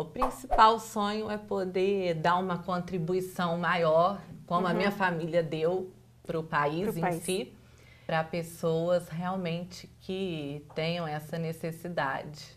O principal sonho é poder dar uma contribuição maior, como a minha família deu para o país Pro em país. si, para pessoas realmente que tenham essa necessidade.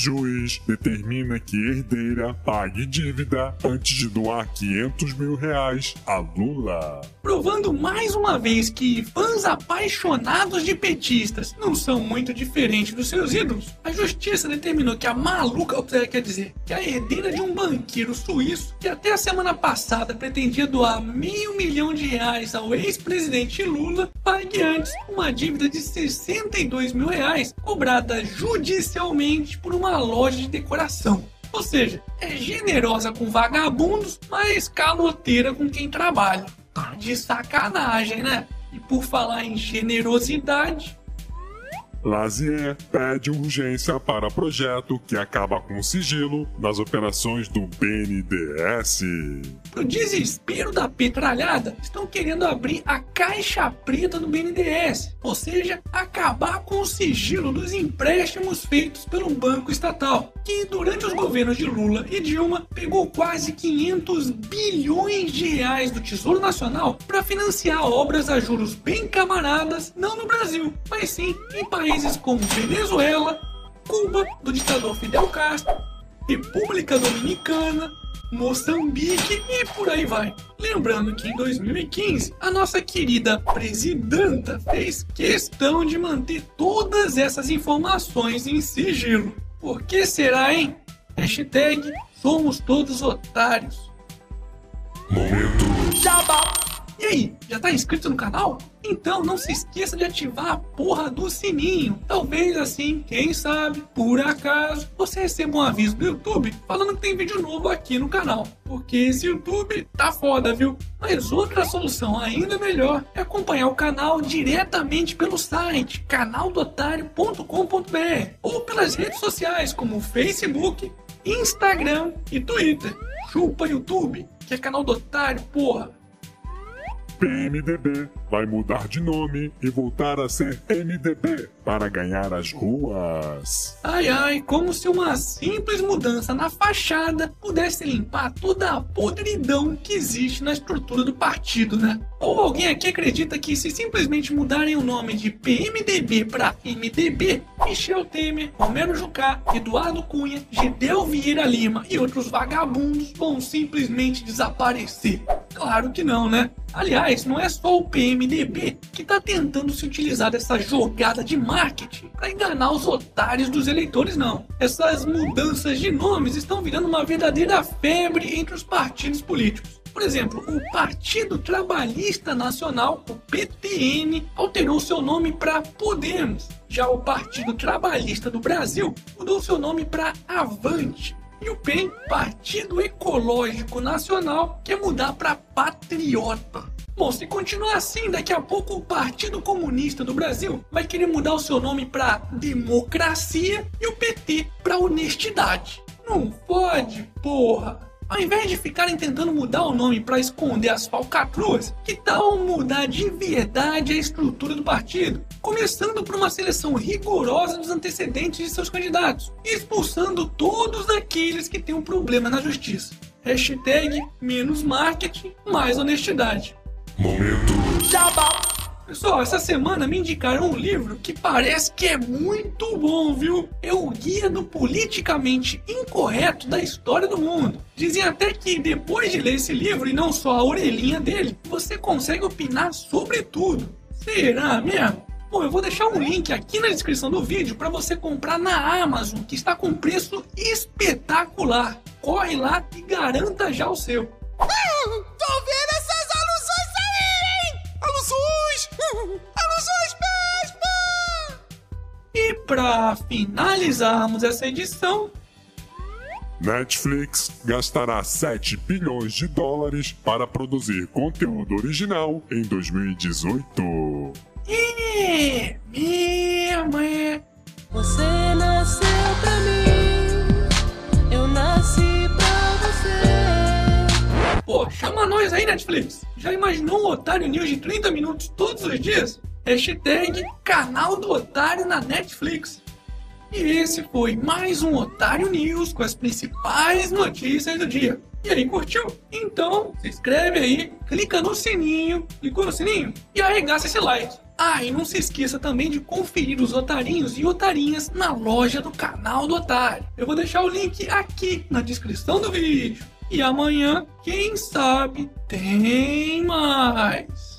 Juiz determina que herdeira pague dívida antes de doar 500 mil reais a Lula. Provando mais uma vez que fãs apaixonados de petistas não são muito diferentes dos seus ídolos, a justiça determinou que a maluca, quer dizer, que a herdeira de um banqueiro suíço, que até a semana passada pretendia doar meio milhão de reais ao ex-presidente Lula, pague antes uma dívida de 62 mil reais, cobrada judicialmente por uma loja de decoração. Ou seja, é generosa com vagabundos, mas caloteira com quem trabalha. Tá de sacanagem, né? E por falar em generosidade, Lazier pede urgência para projeto que acaba com o sigilo das operações do BNDES. pro desespero da petralhada, estão querendo abrir a caixa preta do BNDES, ou seja, acabar com o sigilo dos empréstimos feitos pelo banco estatal, que durante os governos de Lula e Dilma pegou quase 500 bilhões de reais do Tesouro Nacional para financiar obras a juros bem camaradas, não no Brasil, mas sim em países como Venezuela, Cuba, do ditador Fidel Castro, República Dominicana, Moçambique e por aí vai. Lembrando que em 2015, a nossa querida presidenta fez questão de manter todas essas informações em sigilo. Por que será, hein? Hashtag somos todos otários. E aí, já tá inscrito no canal? Então não se esqueça de ativar a porra do sininho. Talvez assim, quem sabe, por acaso, você receba um aviso do YouTube falando que tem vídeo novo aqui no canal. Porque esse YouTube tá foda, viu? Mas outra solução ainda melhor é acompanhar o canal diretamente pelo site canaldotário.com.br ou pelas redes sociais como Facebook, Instagram e Twitter. Chupa YouTube, que é canal do otário, porra. PMDB vai mudar de nome e voltar a ser MDB para ganhar as ruas. Ai ai, como se uma simples mudança na fachada pudesse limpar toda a podridão que existe na estrutura do partido, né? Ou alguém aqui acredita que se simplesmente mudarem o nome de PMDB para MDB, Michel Temer, Romero Jucá, Eduardo Cunha, Gedel Vieira Lima e outros vagabundos vão simplesmente desaparecer? Claro que não, né? Aliás, não é só o PMDB que está tentando se utilizar dessa jogada de marketing para enganar os otários dos eleitores, não. Essas mudanças de nomes estão virando uma verdadeira febre entre os partidos políticos. Por exemplo, o Partido Trabalhista Nacional, o PTN, alterou seu nome para Podemos. Já o Partido Trabalhista do Brasil mudou seu nome para Avante. E o PEN, Partido Ecológico Nacional, quer mudar para Patriota. Bom, se continuar assim, daqui a pouco o Partido Comunista do Brasil vai querer mudar o seu nome para Democracia e o PT para Honestidade. Não pode, porra! Ao invés de ficarem tentando mudar o nome para esconder as falcatruas, que tal mudar de verdade a estrutura do partido? Começando por uma seleção rigorosa dos antecedentes de seus candidatos, e expulsando todos aqueles que têm um problema na justiça. Hashtag menos marketing, mais honestidade. Pessoal, essa semana me indicaram um livro que parece que é muito bom, viu? É o Guia do Politicamente Incorreto da História do Mundo. Dizem até que depois de ler esse livro e não só a orelhinha dele, você consegue opinar sobre tudo. Será mesmo? Bom, eu vou deixar um link aqui na descrição do vídeo para você comprar na Amazon, que está com preço espetacular. Corre lá e garanta já o seu. Tô para finalizarmos essa edição, Netflix gastará 7 bilhões de dólares para produzir conteúdo original em 2018. é mesmo, é. Você nasceu pra mim, eu nasci pra você. Pô, chama nós aí, Netflix. Já imaginou um Otário News de 30 minutos todos os dias? Hashtag canal do Otário na Netflix. E esse foi mais um Otário News com as principais notícias do dia. E aí, curtiu? Então, se inscreve aí, clica no sininho, clicou no sininho e arregaça esse like. Ah, e não se esqueça também de conferir os otarinhos e otarinhas na loja do canal do Otário. Eu vou deixar o link aqui na descrição do vídeo. E amanhã, quem sabe, tem mais.